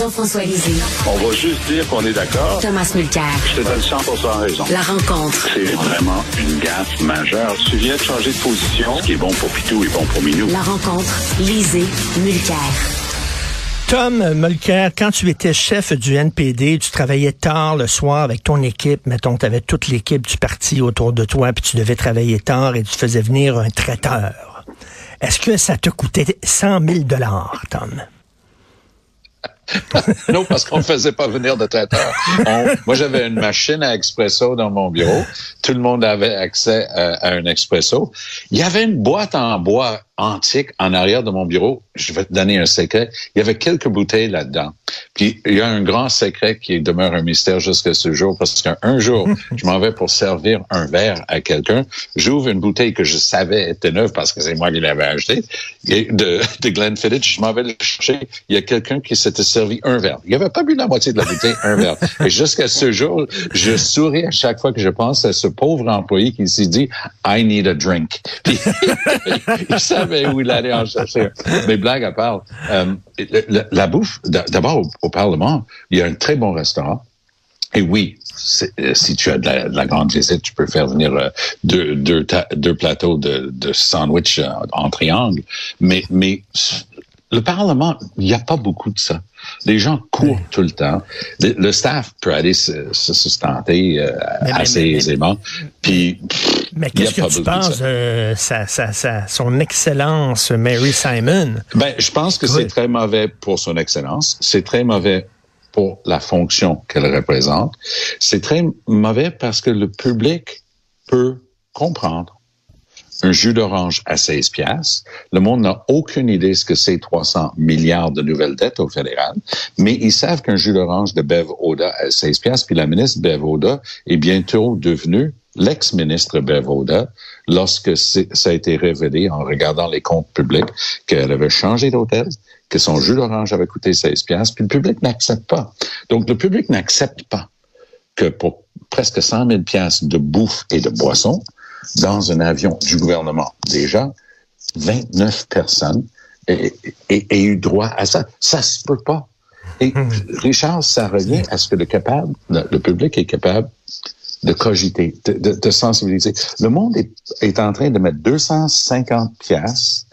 Jean-François Lisée. On va juste dire qu'on est d'accord. Thomas Mulcair. Je te donne 100% raison. La rencontre. C'est vraiment une gaffe majeure. Tu viens de changer de position. Ce qui est bon pour Pitou est bon pour Minou. La rencontre. Lisée. Mulcair. Tom Mulcair, quand tu étais chef du NPD, tu travaillais tard le soir avec ton équipe. Mettons, tu avais toute l'équipe du parti autour de toi, puis tu devais travailler tard et tu faisais venir un traiteur. Est-ce que ça te coûtait 100 000 dollars, Tom? non, parce qu'on ne faisait pas venir de traiteur. moi, j'avais une machine à expresso dans mon bureau. Tout le monde avait accès à, à un expresso. Il y avait une boîte en bois antique en arrière de mon bureau. Je vais te donner un secret. Il y avait quelques bouteilles là-dedans. Puis il y a un grand secret qui demeure un mystère jusqu'à ce jour parce qu'un jour, je m'en vais pour servir un verre à quelqu'un. J'ouvre une bouteille que je savais était neuve parce que c'est moi qui l'avais achetée de, de Glenfiddich. Je m'en vais le chercher. Il y a quelqu'un qui s'était servi un verre. Il avait pas bu la moitié de la bouteille, un verre. Et jusqu'à ce jour, je souris à chaque fois que je pense à ce pauvre employé qui s'est dit I need a drink. Puis, il savait où il allait en chercher. Mais blague à part, euh, la, bouffe, d'abord au, Parlement, il y a un très bon restaurant. Et oui, euh, si tu as de la, grande visite, tu peux faire venir euh, deux, deux, deux plateaux de, de sandwich en triangle. Mais, mais le Parlement, il n'y a pas beaucoup de ça. Les gens courent tout le temps. Le, staff peut aller se, se sustenter euh, assez aisément. Puis, mais qu'est-ce que tu penses de sa, son excellence Mary Simon? Ben, je pense que c'est très mauvais pour son excellence. C'est très mauvais pour la fonction qu'elle représente. C'est très mauvais parce que le public peut comprendre un jus d'orange à 16 piastres. Le monde n'a aucune idée ce que c'est 300 milliards de nouvelles dettes au fédéral, mais ils savent qu'un jus d'orange de Bev Oda à 16 piastres, puis la ministre Bev Oda est bientôt devenue l'ex-ministre Bev Oda lorsque ça a été révélé en regardant les comptes publics qu'elle avait changé d'hôtel, que son jus d'orange avait coûté 16 piastres, puis le public n'accepte pas. Donc, le public n'accepte pas que pour presque 100 000 piastres de bouffe et de boisson, dans un avion du gouvernement. Déjà, 29 personnes aient, eu droit à ça. Ça se peut pas. Et. Richard, ça revient à ce que le capable, le public est capable de cogiter, de, sensibiliser. Le monde est, est, en train de mettre 250 pièces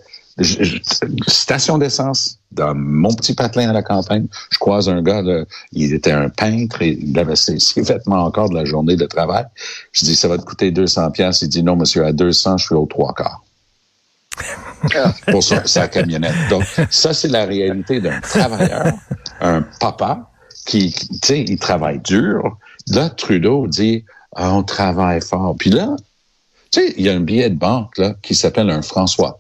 station d'essence dans mon petit patelin à la campagne. Je croise un gars, il était un peintre et il avait ses, vêtements encore de la journée de travail. Je dis, ça va te coûter 200 pièces. Il dit, non, monsieur, à 200, je suis au trois quarts. pour sa, camionnette. Donc, ça, c'est la réalité d'un travailleur, un papa qui, tu sais, il travaille dur. Là, Trudeau dit, ah, on travaille fort. Puis là, tu sais, il y a un billet de banque là, qui s'appelle un François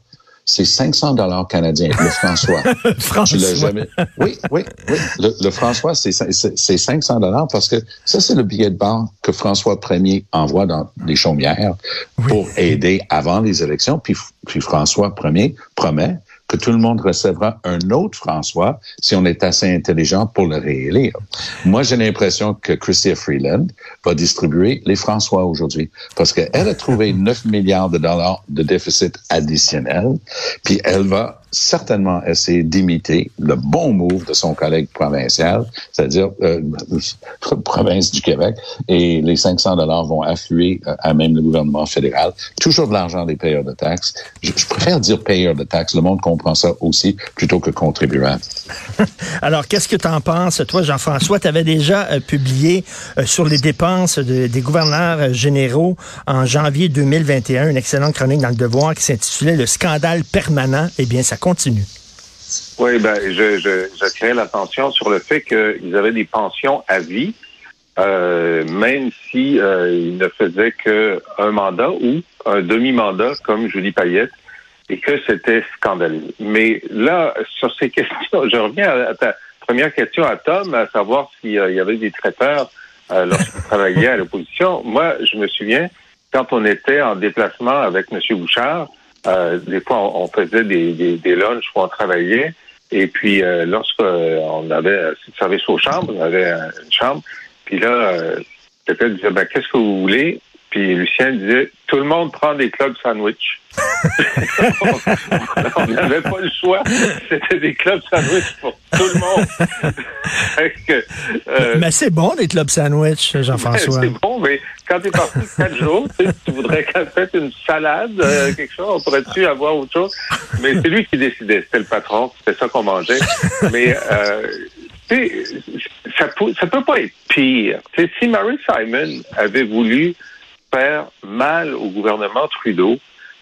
c'est 500 dollars canadiens. Le François. François. l'as jamais. Oui, oui, oui. Le, François, c'est 500 dollars parce que ça, c'est le billet de banque que François Ier envoie dans les chaumières pour aider avant les élections. Puis, puis François Ier promet que tout le monde recevra un autre François si on est assez intelligent pour le réélire. Moi, j'ai l'impression que Chrystia Freeland va distribuer les François aujourd'hui parce qu'elle a trouvé 9 milliards de dollars de déficit additionnel, puis elle va certainement essayer d'imiter le bon move de son collègue provincial, c'est-à-dire euh, province du Québec, et les 500 dollars vont affluer euh, à même le gouvernement fédéral. Toujours de l'argent des payeurs de taxes. Je, préfère dire payeurs de taxes. Le monde comprend ça aussi plutôt que contribuable. Alors, qu'est-ce que tu en penses, toi, Jean-François? Tu avais déjà euh, publié sur les dépenses des gouverneurs généraux en janvier 2021 une excellente chronique dans le Devoir qui s'intitulait Le scandale permanent. Eh bien, ça continue. Oui, ben, j'attirais l'attention sur le fait qu'ils avaient des pensions à vie, euh, même si euh, ils ne faisaient qu'un mandat ou un demi-mandat, comme Julie Payette, et que c'était scandaleux. Mais là, sur ces questions, je reviens à ta première question à Tom, à savoir s'il y avait des traiteurs euh, lorsqu'il travaillait à l'opposition. Moi, je me souviens, quand on était en déplacement avec M. Bouchard, euh, des fois, on, faisait des, des, des, lunchs où on travaillait. Et puis, euh, lorsqu'on avait service aux chambres, on avait une chambre. Puis là, euh, quelqu'un disait, ben, qu'est-ce que vous voulez? Puis Lucien disait, tout le monde prend des clubs sandwich. on n'avait pas le choix. C'était des clubs sandwich pour tout le monde. euh, mais c'est bon, des clubs sandwich, Jean-François. C'est bon, mais quand tu es parti quatre jours, tu, voudrais qu'elle fasse une salade, euh, quelque chose, on pourrait-tu avoir autre chose? Mais c'est lui qui décidait, c'était le patron, c'était ça qu'on mangeait. Mais euh, ça, peut, ça peut pas être pire. si Mary Simon avait voulu faire mal au gouvernement Trudeau,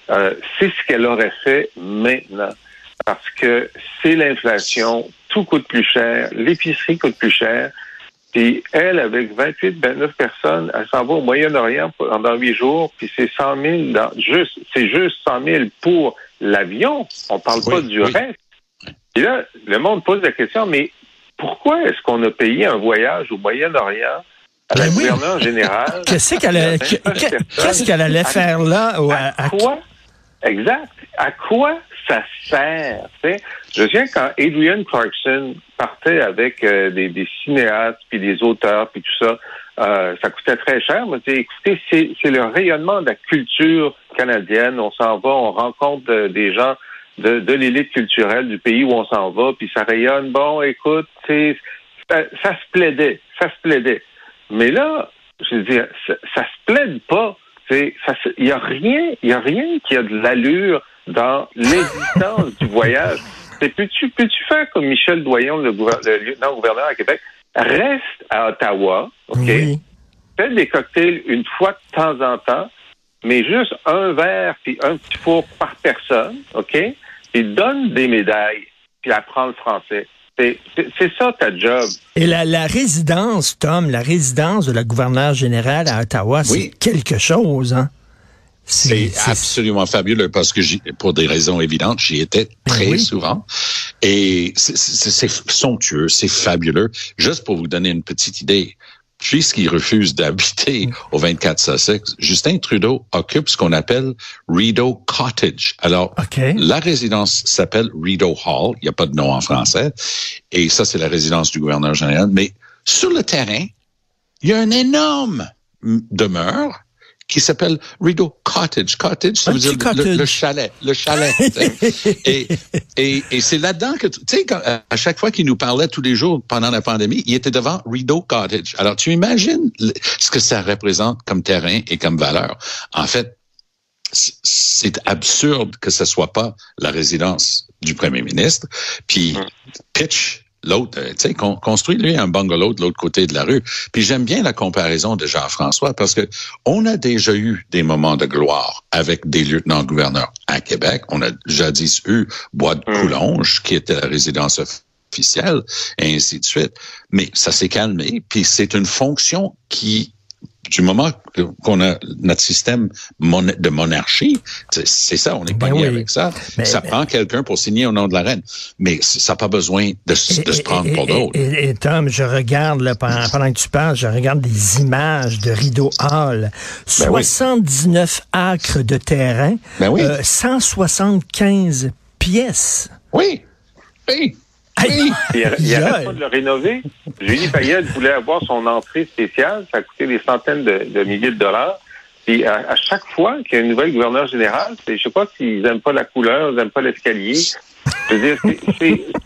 euh, c'est ce qu'elle aurait fait maintenant. Parce que c'est l'inflation, tout coûte plus cher, l'épicerie coûte plus cher. Puis elle, avec 28, 29 personnes, elle s'en va au Moyen-Orient pendant huit jours, puis c'est 100 000, dans, juste, c'est juste 100 000 pour l'avion. On parle pas du reste. Et là, le monde pose la question, mais pourquoi est-ce qu'on a payé un voyage au Moyen-Orient à la ben générale? Qu'est-ce qu'elle allait, faire là? à, quoi? Exact. À quoi ça sert? Je viens quand Adrian Clarkson partait avec euh, des, cinéastes, puis des auteurs, puis tout ça. Euh, ça coûtait très cher. Moi, écoutez, c'est le rayonnement de la culture canadienne. On s'en va, on rencontre euh, des gens de, de l'élite culturelle du pays où on s'en va, puis ça rayonne. Bon, écoute, ça, ça se plaidait, ça se plaidait. Mais là, je veux dire, ça, ça se plaide pas. Il n'y a rien, il y a rien qui a de l'allure dans l'existence du voyage. Peux-tu peux -tu faire comme Michel Doyon, le, lieutenant-gouverneur à Québec, reste à Ottawa, OK? Fais des cocktails une fois de temps en temps, mais juste un verre puis un petit four par personne, OK? Puis donne des médailles, puis apprends le français. C'est ça ta job. Et la, la, résidence, Tom, la résidence de la gouverneure générale à Ottawa, c'est quelque chose, hein? C'est absolument fabuleux parce que pour des raisons évidentes, j'y étais ben très souvent. Et c'est somptueux, c'est fabuleux. Juste pour vous donner une petite idée, puisqu'il refuse d'habiter au 24 Sussex, Justin Trudeau occupe ce qu'on appelle Rideau Cottage. Alors, la résidence s'appelle Rideau Hall. Il n'y a pas de nom en français. Et ça, c'est la résidence du gouverneur général. Mais sur le terrain, il y a un énorme demeure qui s'appelle Rideau Cottage. Cottage, ça veut dire le, chalet, le chalet. et et, et c'est là-dedans que, tu sais, à chaque fois qu'il nous parlait tous les jours pendant la pandémie, il était devant Rideau Cottage. Alors, tu imagines ce que ça représente comme terrain et comme valeur. En fait, c'est absurde que ce soit pas la résidence du premier ministre. Puis, pitch l'autre, euh, tu sais, construit lui un bungalow de l'autre côté de la rue. Puis j'aime bien la comparaison de Jean-François parce que on a déjà eu des moments de gloire avec des lieutenants-gouverneurs à Québec. On a jadis eu Bois de hum. Coulonge, qui était la résidence officielle, et ainsi de suite. Mais ça s'est calmé, puis c'est une fonction qui du moment qu'on a notre système de monarchie, c'est ça, on est ben avec ça. ça prend quelqu'un pour signer au nom de la reine. Mais ça n'a pas besoin de, se prendre pour d'autres. Et, Tom, je regarde, là, pendant, que tu parles, je regarde des images de Rideau Hall. 79 ben acres de terrain, 175 ben euh, pièces. Oui, oui. Il, n'arrête pas de le rénover. Julie Payette voulait avoir son entrée spéciale. Ça a coûté des centaines de, milliers de dollars. Puis à, chaque fois qu'il y a une nouvelle gouverneur général, je sais pas s'ils n'aiment pas la couleur, ils n'aiment pas l'escalier. Je veux dire,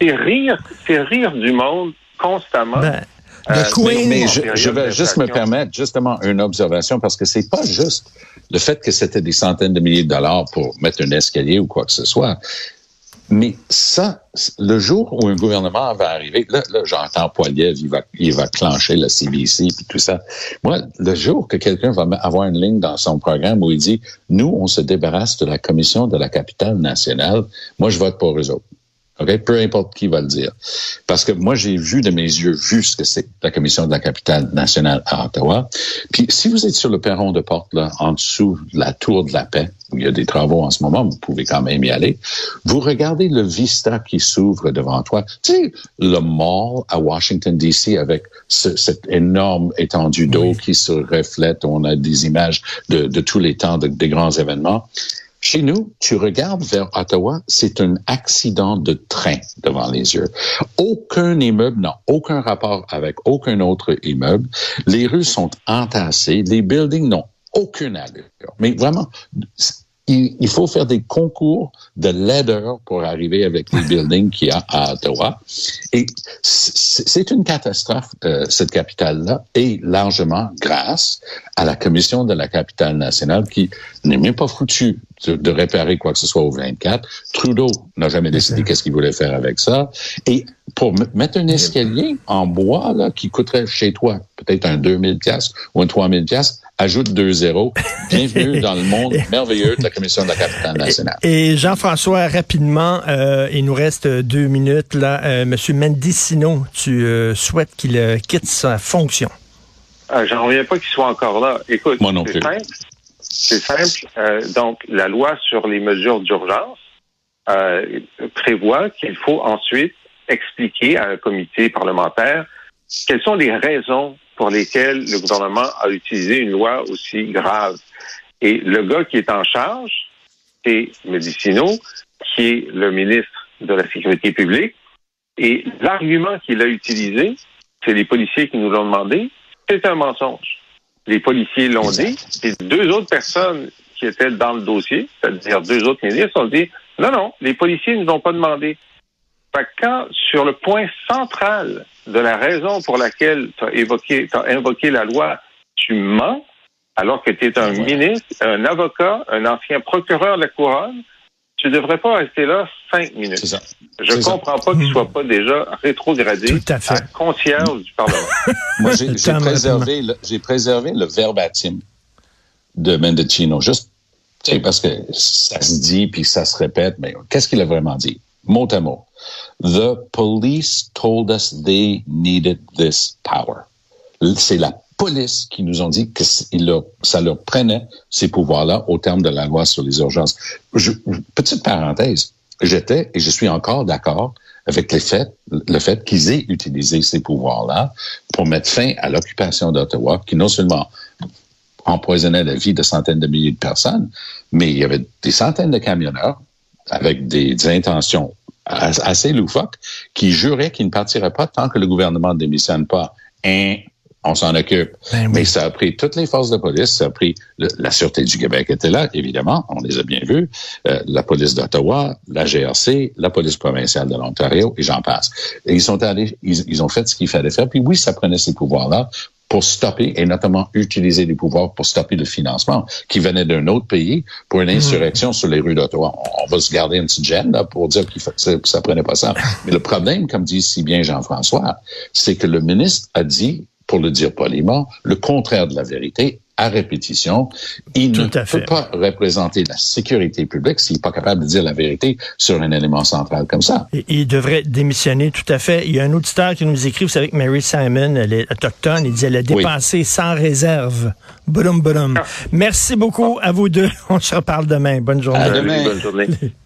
c'est rire, c'est rire du monde constamment. Ben, euh, mais, je, vais juste me permettre justement une observation parce que c'est pas juste le fait que c'était des centaines de milliers de dollars pour mettre un escalier ou quoi que ce soit. Mais ça, le jour où un gouvernement va arriver, là, là j'entends Poiliev, il va, il va clencher la CBC puis tout ça. Moi, le jour que quelqu'un va avoir une ligne dans son programme où il dit, nous, on se débarrasse de la commission de la capitale nationale, moi, je vote pour eux autres. Peu importe qui va le dire. Parce que moi, j'ai vu de mes yeux, vu ce que c'est la commission de la capitale nationale à Ottawa. Puis si vous êtes sur le perron de porte, là, en dessous de la tour de la paix, où il y a des travaux en ce moment, vous pouvez quand même y aller, vous regardez le vista qui s'ouvre devant toi. Tu sais, le mall à Washington, D.C. avec cette énorme étendue d'eau qui se reflète. On a des images de, de tous les temps, de, des grands événements. Chez nous, tu regardes vers Ottawa, c'est un accident de train devant les yeux. Aucun immeuble n'a aucun rapport avec aucun autre immeuble. Les rues sont entassées. Les buildings n'ont aucune allure. Mais vraiment, il, faut faire des concours de laideur pour arriver avec les buildings qu'il y a à Ottawa. Et c'est une catastrophe, euh, cette capitale-là, et largement grâce à la commission de la capitale nationale qui n'est même pas foutu de, réparer quoi que ce soit au 24. Trudeau n'a jamais décidé qu'est-ce qu'il voulait faire avec ça. Et pour mettre un escalier en bois là qui coûterait chez toi peut-être un 2000 pièces ou un 3000 pièces ajoute deux zéros. Bienvenue dans le monde merveilleux de la Commission de la capitale nationale. Et, Jean-François, rapidement, euh, il nous reste deux minutes. là. Euh, Monsieur Mendicino, tu euh, souhaites qu'il euh, quitte sa fonction? Ah, J'en reviens pas qu'il soit encore là. Écoute, Moi non plus. C'est simple. donc, la loi sur les mesures d'urgence prévoit qu'il faut ensuite expliquer à un comité parlementaire quelles sont les raisons pour lesquelles le gouvernement a utilisé une loi aussi grave. Et le gars qui est en charge, c'est Medicino, qui est le ministre de la Sécurité publique. Et l'argument qu'il a utilisé, c'est les policiers qui nous l'ont demandé, c'est un mensonge. Les policiers l'ont dit, et deux autres personnes qui étaient dans le dossier, c'est-à-dire deux autres ministres, ont dit non, non, les policiers ne nous ont pas demandé. Fait quand, sur le point central de la raison pour laquelle tu as évoqué, as invoqué la loi, tu mens, alors que tu es un ministre, un avocat, un ancien procureur de la couronne, tu ne devrais pas rester là cinq minutes. Ça. Je ne comprends pas qu'il ne soit pas déjà rétrogradé Tout à, fait. concierge du Parlement. Moi, j'ai préservé, le, préservé le verbatim de Mendocino, juste parce que ça se dit puis ça se répète, mais qu'est-ce qu'il a vraiment dit? Mot à mot. The police told us they needed this power. C'est la police qui nous ont dit que ça leur prenait ces pouvoirs-là au terme de la loi sur les urgences. petite parenthèse, j'étais et je suis encore d'accord avec les faits, le fait qu'ils aient utilisé ces pouvoirs-là pour mettre fin à l'occupation d'Ottawa, qui non seulement empoisonnait la vie de centaines de milliers de personnes, mais il y avait des centaines de camionneurs avec des intentions assez loufoque qui jurait qu'il ne partirait pas tant que le gouvernement ne démissionne pas. Hein, on s'en occupe. Ben Mais ça a pris toutes les forces de police, ça a pris la Sûreté du Québec était là, évidemment, on les a bien vus, euh, la police d'Ottawa, la GRC, la police provinciale de l'Ontario, et j'en passe. Et ils sont allés, ils, ils ont fait ce qu'il fallait faire. Puis oui, ça prenait ces pouvoirs-là pour stopper et notamment utiliser les pouvoirs pour stopper le financement qui venait d'un autre pays pour une insurrection sur les rues d'Ottawa. On va se garder une petite gêne là, pour dire que ça, ça prenait pas ça. Mais le problème, comme dit si bien Jean-François, c'est que le ministre a dit, pour le dire poliment, le contraire de la vérité à répétition. Il ne peut pas représenter la sécurité publique s'il n'est pas capable de dire la vérité sur un élément central comme ça. il devrait démissionner, tout à fait. Il y a un auditeur qui nous écrit, vous savez que Mary Simon, elle est autochtone, il dit elle a dépensé sans réserve. Boum, boum. Merci beaucoup à vous deux. On se reparle demain. Bonne journée. À demain. Bonne journée.